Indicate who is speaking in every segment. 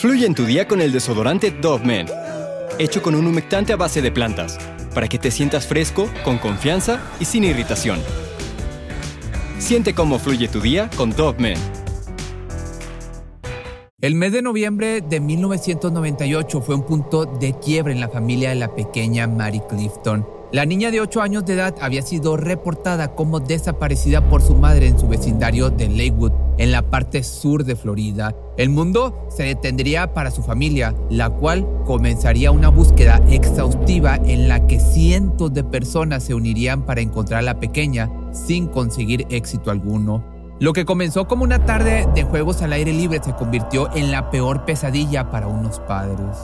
Speaker 1: Fluye en tu día con el desodorante Dove Men, hecho con un humectante a base de plantas, para que te sientas fresco, con confianza y sin irritación. Siente cómo fluye tu día con Dove Men.
Speaker 2: El mes de noviembre de 1998 fue un punto de quiebre en la familia de la pequeña Mary Clifton. La niña de 8 años de edad había sido reportada como desaparecida por su madre en su vecindario de Lakewood, en la parte sur de Florida. El mundo se detendría para su familia, la cual comenzaría una búsqueda exhaustiva en la que cientos de personas se unirían para encontrar a la pequeña sin conseguir éxito alguno. Lo que comenzó como una tarde de juegos al aire libre se convirtió en la peor pesadilla para unos padres.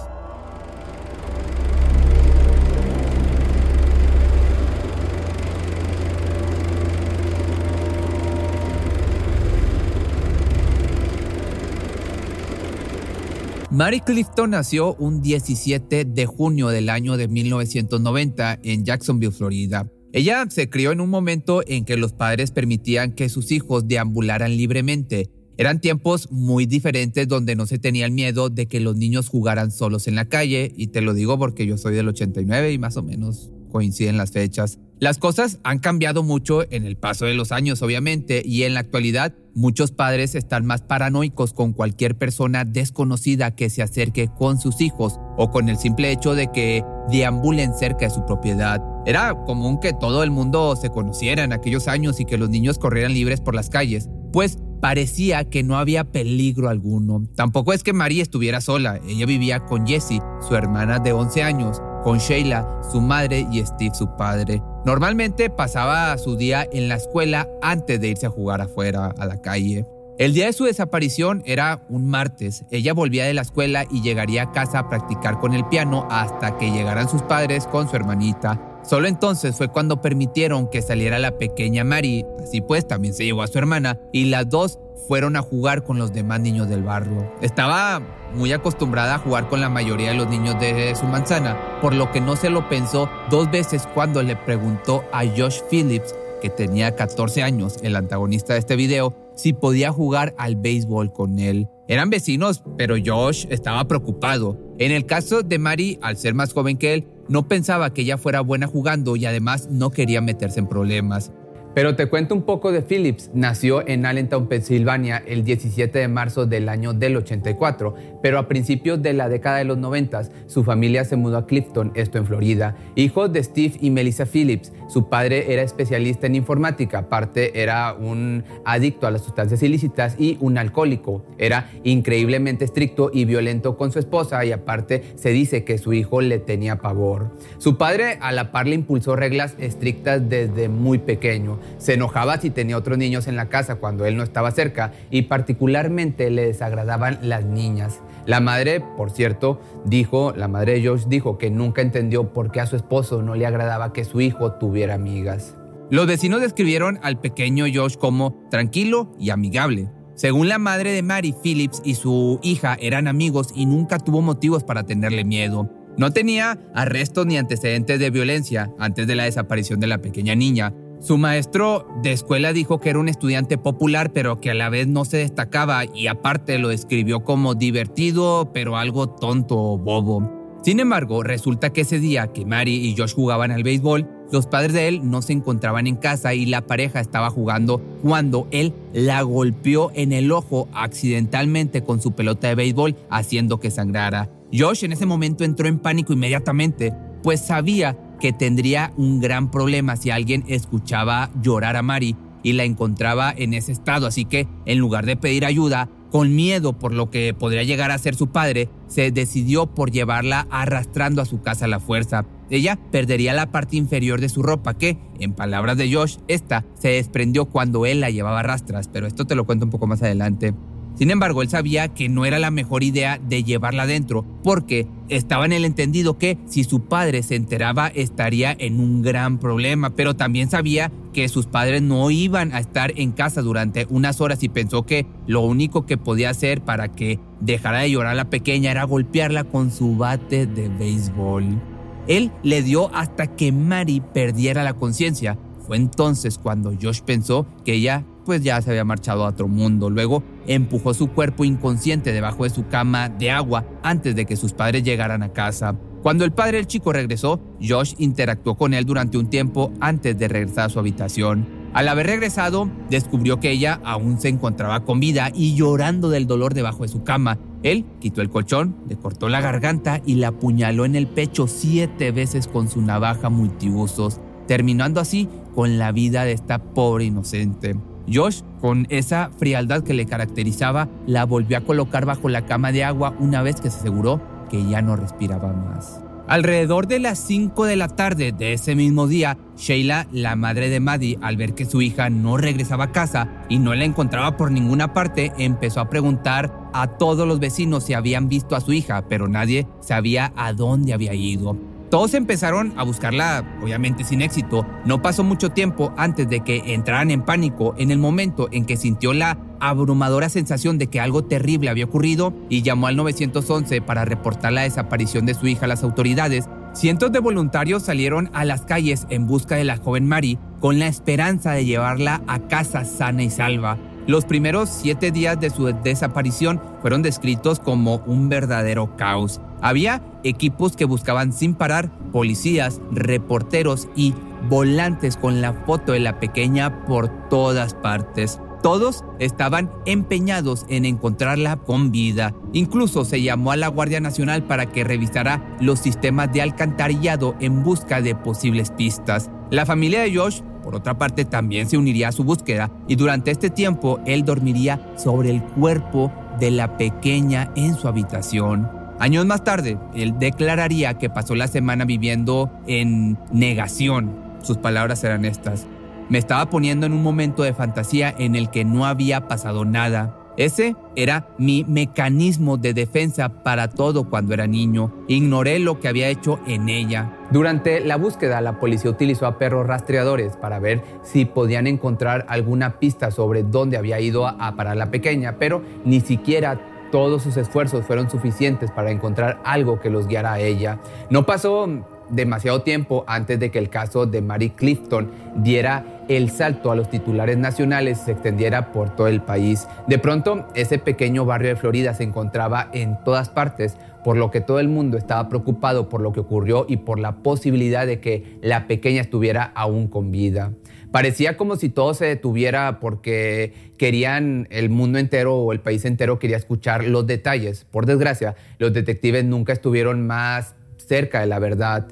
Speaker 2: Mary Clifton nació un 17 de junio del año de 1990 en Jacksonville, Florida. Ella se crió en un momento en que los padres permitían que sus hijos deambularan libremente. Eran tiempos muy diferentes donde no se tenía el miedo de que los niños jugaran solos en la calle, y te lo digo porque yo soy del 89 y más o menos coinciden las fechas. Las cosas han cambiado mucho en el paso de los años, obviamente, y en la actualidad muchos padres están más paranoicos con cualquier persona desconocida que se acerque con sus hijos o con el simple hecho de que deambulen cerca de su propiedad. Era común que todo el mundo se conociera en aquellos años y que los niños corrieran libres por las calles, pues parecía que no había peligro alguno. Tampoco es que María estuviera sola, ella vivía con Jessie, su hermana de 11 años, con Sheila, su madre, y Steve, su padre. Normalmente pasaba su día en la escuela antes de irse a jugar afuera, a la calle. El día de su desaparición era un martes. Ella volvía de la escuela y llegaría a casa a practicar con el piano hasta que llegaran sus padres con su hermanita. Solo entonces fue cuando permitieron que saliera la pequeña Mary, así pues también se llevó a su hermana, y las dos fueron a jugar con los demás niños del barrio. Estaba muy acostumbrada a jugar con la mayoría de los niños de su manzana, por lo que no se lo pensó dos veces cuando le preguntó a Josh Phillips, que tenía 14 años, el antagonista de este video, si podía jugar al béisbol con él. Eran vecinos, pero Josh estaba preocupado. En el caso de Mary, al ser más joven que él, no pensaba que ella fuera buena jugando y además no quería meterse en problemas. Pero te cuento un poco de Phillips. Nació en Allentown, Pensilvania, el 17 de marzo del año del 84, pero a principios de la década de los 90 su familia se mudó a Clifton, esto en Florida. Hijo de Steve y Melissa Phillips, su padre era especialista en informática, aparte era un adicto a las sustancias ilícitas y un alcohólico. Era increíblemente estricto y violento con su esposa y aparte se dice que su hijo le tenía pavor. Su padre a la par le impulsó reglas estrictas desde muy pequeño se enojaba si tenía otros niños en la casa cuando él no estaba cerca y particularmente le desagradaban las niñas. La madre, por cierto, dijo, la madre de Josh dijo que nunca entendió por qué a su esposo no le agradaba que su hijo tuviera amigas. Los vecinos describieron al pequeño Josh como tranquilo y amigable. Según la madre de Mary, Phillips y su hija eran amigos y nunca tuvo motivos para tenerle miedo. No tenía arrestos ni antecedentes de violencia antes de la desaparición de la pequeña niña, su maestro de escuela dijo que era un estudiante popular, pero que a la vez no se destacaba y aparte lo describió como divertido, pero algo tonto o bobo. Sin embargo, resulta que ese día que Mary y Josh jugaban al béisbol, los padres de él no se encontraban en casa y la pareja estaba jugando cuando él la golpeó en el ojo accidentalmente con su pelota de béisbol, haciendo que sangrara. Josh en ese momento entró en pánico inmediatamente, pues sabía que tendría un gran problema si alguien escuchaba llorar a Mari y la encontraba en ese estado. Así que en lugar de pedir ayuda, con miedo por lo que podría llegar a ser su padre, se decidió por llevarla arrastrando a su casa a la fuerza. Ella perdería la parte inferior de su ropa que, en palabras de Josh, esta se desprendió cuando él la llevaba a rastras, pero esto te lo cuento un poco más adelante. Sin embargo, él sabía que no era la mejor idea de llevarla adentro, porque estaba en el entendido que si su padre se enteraba estaría en un gran problema, pero también sabía que sus padres no iban a estar en casa durante unas horas y pensó que lo único que podía hacer para que dejara de llorar a la pequeña era golpearla con su bate de béisbol. Él le dio hasta que Mary perdiera la conciencia. Fue entonces cuando Josh pensó que ella pues ya se había marchado a otro mundo. Luego empujó su cuerpo inconsciente debajo de su cama de agua antes de que sus padres llegaran a casa. Cuando el padre del chico regresó, Josh interactuó con él durante un tiempo antes de regresar a su habitación. Al haber regresado, descubrió que ella aún se encontraba con vida y llorando del dolor debajo de su cama. Él quitó el colchón, le cortó la garganta y la apuñaló en el pecho siete veces con su navaja multiusos, terminando así con la vida de esta pobre inocente. Josh, con esa frialdad que le caracterizaba, la volvió a colocar bajo la cama de agua una vez que se aseguró que ya no respiraba más. Alrededor de las 5 de la tarde de ese mismo día, Sheila, la madre de Maddie, al ver que su hija no regresaba a casa y no la encontraba por ninguna parte, empezó a preguntar a todos los vecinos si habían visto a su hija, pero nadie sabía a dónde había ido. Todos empezaron a buscarla, obviamente sin éxito. No pasó mucho tiempo antes de que entraran en pánico en el momento en que sintió la abrumadora sensación de que algo terrible había ocurrido y llamó al 911 para reportar la desaparición de su hija a las autoridades. Cientos de voluntarios salieron a las calles en busca de la joven Mary con la esperanza de llevarla a casa sana y salva. Los primeros siete días de su desaparición fueron descritos como un verdadero caos. Había equipos que buscaban sin parar, policías, reporteros y volantes con la foto de la pequeña por todas partes. Todos estaban empeñados en encontrarla con vida. Incluso se llamó a la Guardia Nacional para que revisara los sistemas de alcantarillado en busca de posibles pistas. La familia de Josh por otra parte, también se uniría a su búsqueda y durante este tiempo él dormiría sobre el cuerpo de la pequeña en su habitación. Años más tarde, él declararía que pasó la semana viviendo en negación. Sus palabras eran estas. Me estaba poniendo en un momento de fantasía en el que no había pasado nada. Ese era mi mecanismo de defensa para todo cuando era niño. Ignoré lo que había hecho en ella. Durante la búsqueda, la policía utilizó a perros rastreadores para ver si podían encontrar alguna pista sobre dónde había ido a parar la pequeña, pero ni siquiera todos sus esfuerzos fueron suficientes para encontrar algo que los guiara a ella. No pasó demasiado tiempo antes de que el caso de Mary Clifton diera el salto a los titulares nacionales y se extendiera por todo el país. De pronto, ese pequeño barrio de Florida se encontraba en todas partes, por lo que todo el mundo estaba preocupado por lo que ocurrió y por la posibilidad de que la pequeña estuviera aún con vida. Parecía como si todo se detuviera porque querían el mundo entero o el país entero quería escuchar los detalles. Por desgracia, los detectives nunca estuvieron más cerca de la verdad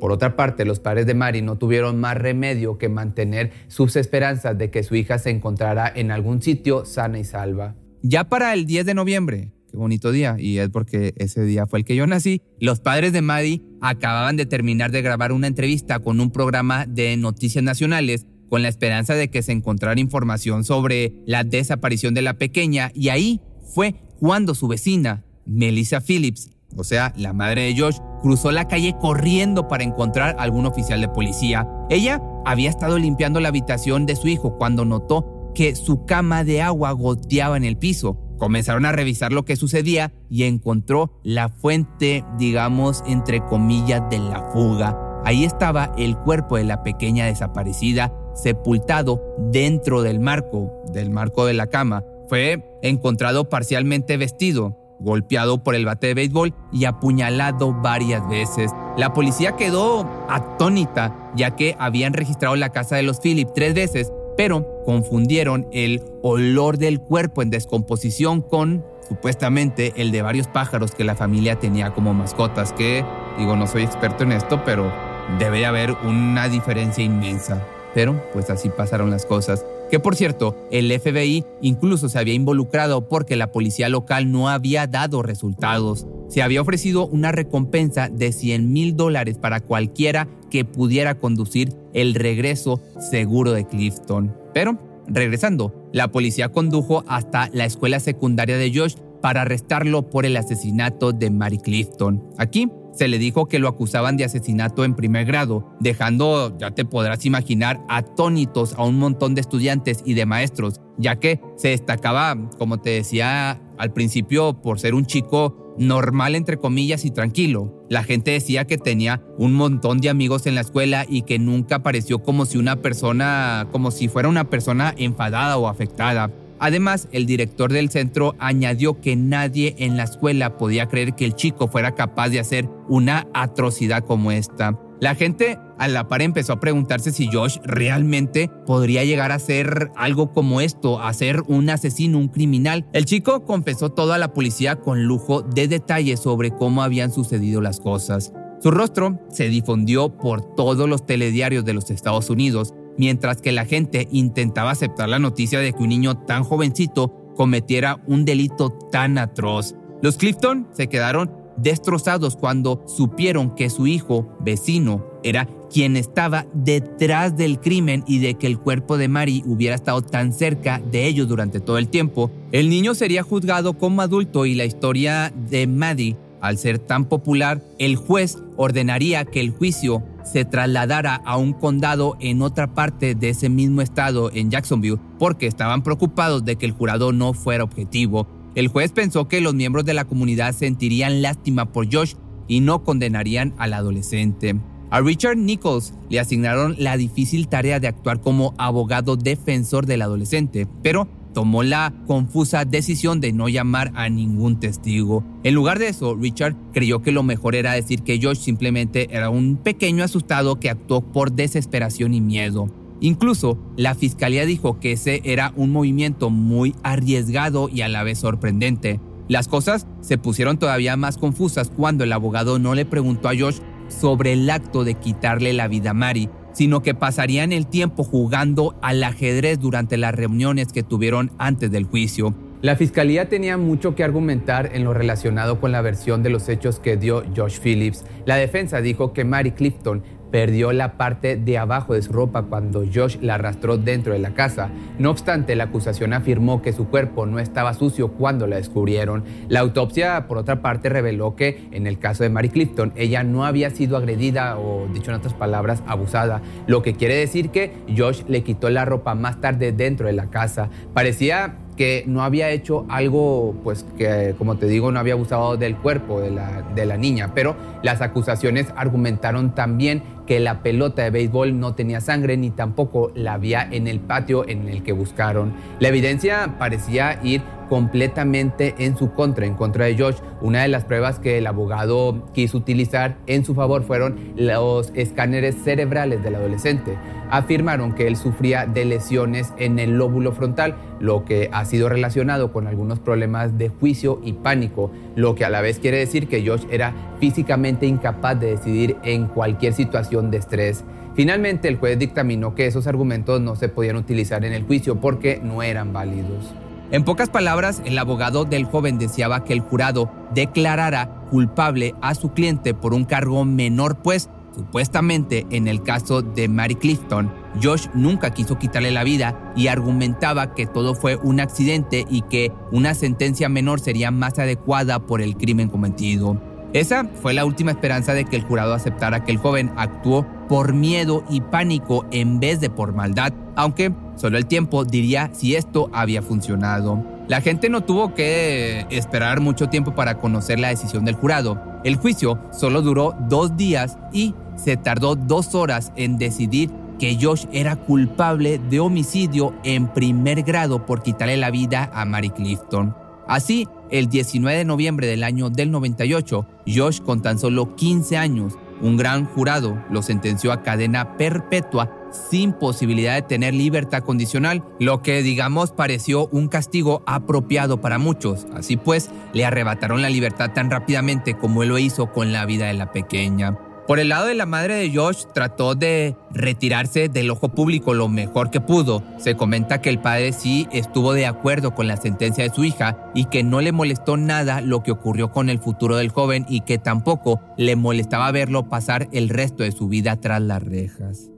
Speaker 2: por otra parte, los padres de Mari no tuvieron más remedio que mantener sus esperanzas de que su hija se encontrara en algún sitio sana y salva. Ya para el 10 de noviembre, qué bonito día, y es porque ese día fue el que yo nací, los padres de Mari acababan de terminar de grabar una entrevista con un programa de noticias nacionales con la esperanza de que se encontrara información sobre la desaparición de la pequeña, y ahí fue cuando su vecina, Melissa Phillips, o sea, la madre de Josh, cruzó la calle corriendo para encontrar algún oficial de policía. Ella había estado limpiando la habitación de su hijo cuando notó que su cama de agua goteaba en el piso. Comenzaron a revisar lo que sucedía y encontró la fuente, digamos, entre comillas, de la fuga. Ahí estaba el cuerpo de la pequeña desaparecida, sepultado dentro del marco, del marco de la cama. Fue encontrado parcialmente vestido, golpeado por el bate de béisbol y apuñalado varias veces. La policía quedó atónita ya que habían registrado la casa de los Phillips tres veces, pero confundieron el olor del cuerpo en descomposición con supuestamente el de varios pájaros que la familia tenía como mascotas, que digo, no soy experto en esto, pero debe haber una diferencia inmensa. Pero pues así pasaron las cosas. Que por cierto, el FBI incluso se había involucrado porque la policía local no había dado resultados. Se había ofrecido una recompensa de 100 mil dólares para cualquiera que pudiera conducir el regreso seguro de Clifton. Pero, regresando, la policía condujo hasta la escuela secundaria de Josh para arrestarlo por el asesinato de Mary Clifton. Aquí se le dijo que lo acusaban de asesinato en primer grado, dejando, ya te podrás imaginar, atónitos a un montón de estudiantes y de maestros, ya que se destacaba, como te decía al principio, por ser un chico normal entre comillas y tranquilo. La gente decía que tenía un montón de amigos en la escuela y que nunca pareció como si una persona, como si fuera una persona enfadada o afectada. Además, el director del centro añadió que nadie en la escuela podía creer que el chico fuera capaz de hacer una atrocidad como esta. La gente a la par empezó a preguntarse si Josh realmente podría llegar a ser algo como esto, a ser un asesino, un criminal. El chico confesó todo a la policía con lujo de detalles sobre cómo habían sucedido las cosas. Su rostro se difundió por todos los telediarios de los Estados Unidos, mientras que la gente intentaba aceptar la noticia de que un niño tan jovencito cometiera un delito tan atroz. Los Clifton se quedaron destrozados cuando supieron que su hijo, vecino, era quien estaba detrás del crimen y de que el cuerpo de Mary hubiera estado tan cerca de ellos durante todo el tiempo, el niño sería juzgado como adulto y la historia de Maddie, al ser tan popular, el juez ordenaría que el juicio se trasladara a un condado en otra parte de ese mismo estado en Jacksonville porque estaban preocupados de que el jurado no fuera objetivo el juez pensó que los miembros de la comunidad sentirían lástima por Josh y no condenarían al adolescente. A Richard Nichols le asignaron la difícil tarea de actuar como abogado defensor del adolescente, pero tomó la confusa decisión de no llamar a ningún testigo. En lugar de eso, Richard creyó que lo mejor era decir que Josh simplemente era un pequeño asustado que actuó por desesperación y miedo. Incluso la fiscalía dijo que ese era un movimiento muy arriesgado y a la vez sorprendente. Las cosas se pusieron todavía más confusas cuando el abogado no le preguntó a Josh sobre el acto de quitarle la vida a Mary, sino que pasarían el tiempo jugando al ajedrez durante las reuniones que tuvieron antes del juicio. La fiscalía tenía mucho que argumentar en lo relacionado con la versión de los hechos que dio Josh Phillips. La defensa dijo que Mary Clifton perdió la parte de abajo de su ropa cuando Josh la arrastró dentro de la casa. No obstante, la acusación afirmó que su cuerpo no estaba sucio cuando la descubrieron. La autopsia, por otra parte, reveló que en el caso de Mary Clifton, ella no había sido agredida o, dicho en otras palabras, abusada, lo que quiere decir que Josh le quitó la ropa más tarde dentro de la casa. Parecía que no había hecho algo, pues que como te digo, no había abusado del cuerpo de la, niña, pero las acusaciones argumentaron también que la pelota de béisbol no tenía sangre ni tampoco la había en el patio en el que buscaron. La evidencia parecía ir completamente en su contra, en contra de Josh. Una de las pruebas que el abogado quiso utilizar en su favor fueron los escáneres cerebrales del adolescente. Afirmaron que él sufría de lesiones en el lóbulo frontal, lo que ha sido relacionado con algunos problemas de juicio y pánico, lo que a la vez quiere decir que Josh era físicamente incapaz de decidir en cualquier situación de estrés. Finalmente, el juez dictaminó que esos argumentos no se podían utilizar en el juicio porque no eran válidos. En pocas palabras, el abogado del joven deseaba que el jurado declarara culpable a su cliente por un cargo menor, pues supuestamente en el caso de Mary Clifton, Josh nunca quiso quitarle la vida y argumentaba que todo fue un accidente y que una sentencia menor sería más adecuada por el crimen cometido. Esa fue la última esperanza de que el jurado aceptara que el joven actuó por miedo y pánico en vez de por maldad, aunque solo el tiempo diría si esto había funcionado. La gente no tuvo que esperar mucho tiempo para conocer la decisión del jurado. El juicio solo duró dos días y se tardó dos horas en decidir que Josh era culpable de homicidio en primer grado por quitarle la vida a Mary Clifton. Así, el 19 de noviembre del año del 98, Josh, con tan solo 15 años, un gran jurado lo sentenció a cadena perpetua sin posibilidad de tener libertad condicional, lo que digamos pareció un castigo apropiado para muchos. Así pues, le arrebataron la libertad tan rápidamente como él lo hizo con la vida de la pequeña. Por el lado de la madre de Josh, trató de retirarse del ojo público lo mejor que pudo. Se comenta que el padre sí estuvo de acuerdo con la sentencia de su hija y que no le molestó nada lo que ocurrió con el futuro del joven y que tampoco le molestaba verlo pasar el resto de su vida tras las rejas.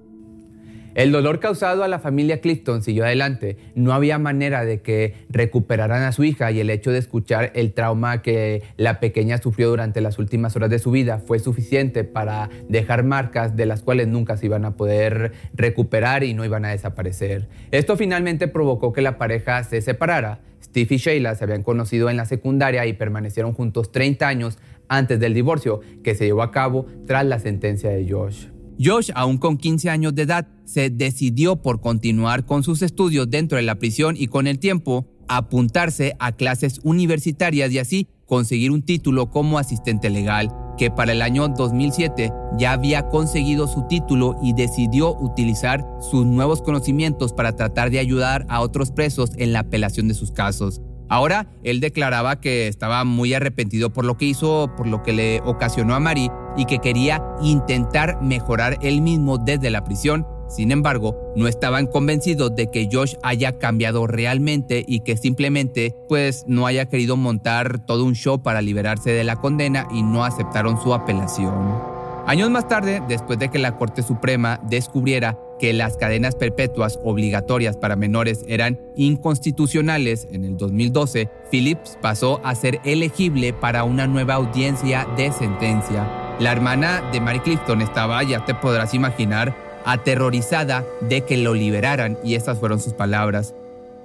Speaker 2: El dolor causado a la familia Clifton siguió adelante. No había manera de que recuperaran a su hija y el hecho de escuchar el trauma que la pequeña sufrió durante las últimas horas de su vida fue suficiente para dejar marcas de las cuales nunca se iban a poder recuperar y no iban a desaparecer. Esto finalmente provocó que la pareja se separara. Steve y Sheila se habían conocido en la secundaria y permanecieron juntos 30 años antes del divorcio que se llevó a cabo tras la sentencia de Josh. Josh, aún con 15 años de edad, se decidió por continuar con sus estudios dentro de la prisión y con el tiempo apuntarse a clases universitarias y así conseguir un título como asistente legal, que para el año 2007 ya había conseguido su título y decidió utilizar sus nuevos conocimientos para tratar de ayudar a otros presos en la apelación de sus casos. Ahora, él declaraba que estaba muy arrepentido por lo que hizo, por lo que le ocasionó a Marie y que quería intentar mejorar él mismo desde la prisión. Sin embargo, no estaban convencidos de que Josh haya cambiado realmente y que simplemente pues no haya querido montar todo un show para liberarse de la condena y no aceptaron su apelación. Años más tarde, después de que la Corte Suprema descubriera que las cadenas perpetuas obligatorias para menores eran inconstitucionales en el 2012, Phillips pasó a ser elegible para una nueva audiencia de sentencia. La hermana de Mary Clifton estaba, ya te podrás imaginar, aterrorizada de que lo liberaran y estas fueron sus palabras.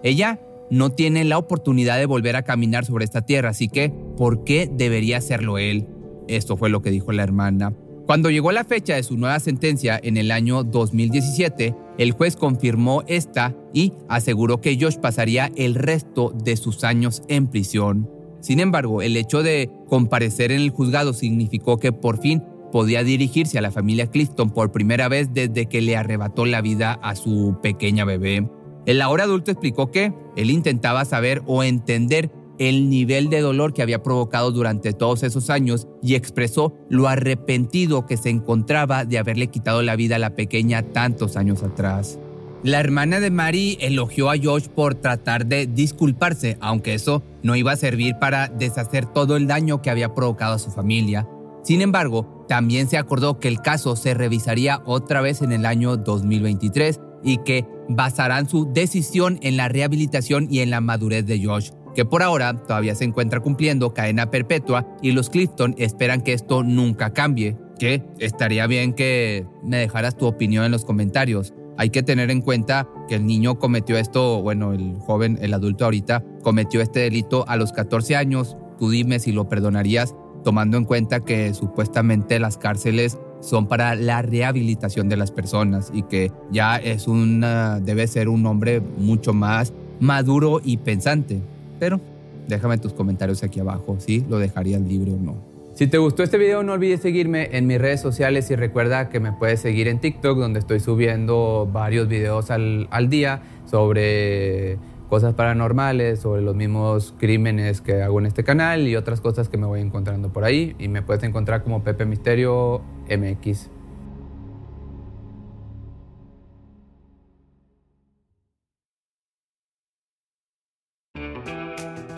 Speaker 2: Ella no tiene la oportunidad de volver a caminar sobre esta tierra, así que ¿por qué debería hacerlo él? Esto fue lo que dijo la hermana. Cuando llegó la fecha de su nueva sentencia en el año 2017, el juez confirmó esta y aseguró que Josh pasaría el resto de sus años en prisión. Sin embargo, el hecho de comparecer en el juzgado significó que por fin podía dirigirse a la familia Clifton por primera vez desde que le arrebató la vida a su pequeña bebé. El ahora adulto explicó que él intentaba saber o entender el nivel de dolor que había provocado durante todos esos años y expresó lo arrepentido que se encontraba de haberle quitado la vida a la pequeña tantos años atrás. La hermana de Mary elogió a Josh por tratar de disculparse, aunque eso no iba a servir para deshacer todo el daño que había provocado a su familia. Sin embargo, también se acordó que el caso se revisaría otra vez en el año 2023 y que basarán su decisión en la rehabilitación y en la madurez de Josh que por ahora todavía se encuentra cumpliendo cadena perpetua y los Clifton esperan que esto nunca cambie. Que estaría bien que me dejaras tu opinión en los comentarios. Hay que tener en cuenta que el niño cometió esto, bueno, el joven, el adulto ahorita, cometió este delito a los 14 años. Tú dime si lo perdonarías, tomando en cuenta que supuestamente las cárceles son para la rehabilitación de las personas y que ya es una, debe ser un hombre mucho más maduro y pensante. Pero déjame tus comentarios aquí abajo, si lo dejarías libre o no. Si te gustó este video no olvides seguirme en mis redes sociales y recuerda que me puedes seguir en TikTok donde estoy subiendo varios videos al, al día sobre cosas paranormales, sobre los mismos crímenes que hago en este canal y otras cosas que me voy encontrando por ahí y me puedes encontrar como Pepe Misterio MX.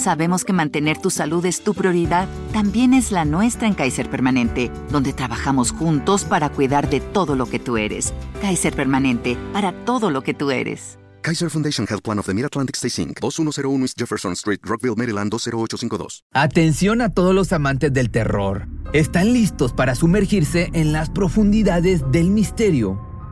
Speaker 3: Sabemos que mantener tu salud es tu prioridad, también es la nuestra en Kaiser Permanente, donde trabajamos juntos para cuidar de todo lo que tú eres. Kaiser Permanente, para todo lo que tú eres.
Speaker 4: Kaiser Foundation Health Plan of the Mid-Atlantic Stay Inc., 2101 East Jefferson Street, Rockville, Maryland 20852.
Speaker 2: Atención a todos los amantes del terror. ¿Están listos para sumergirse en las profundidades del misterio?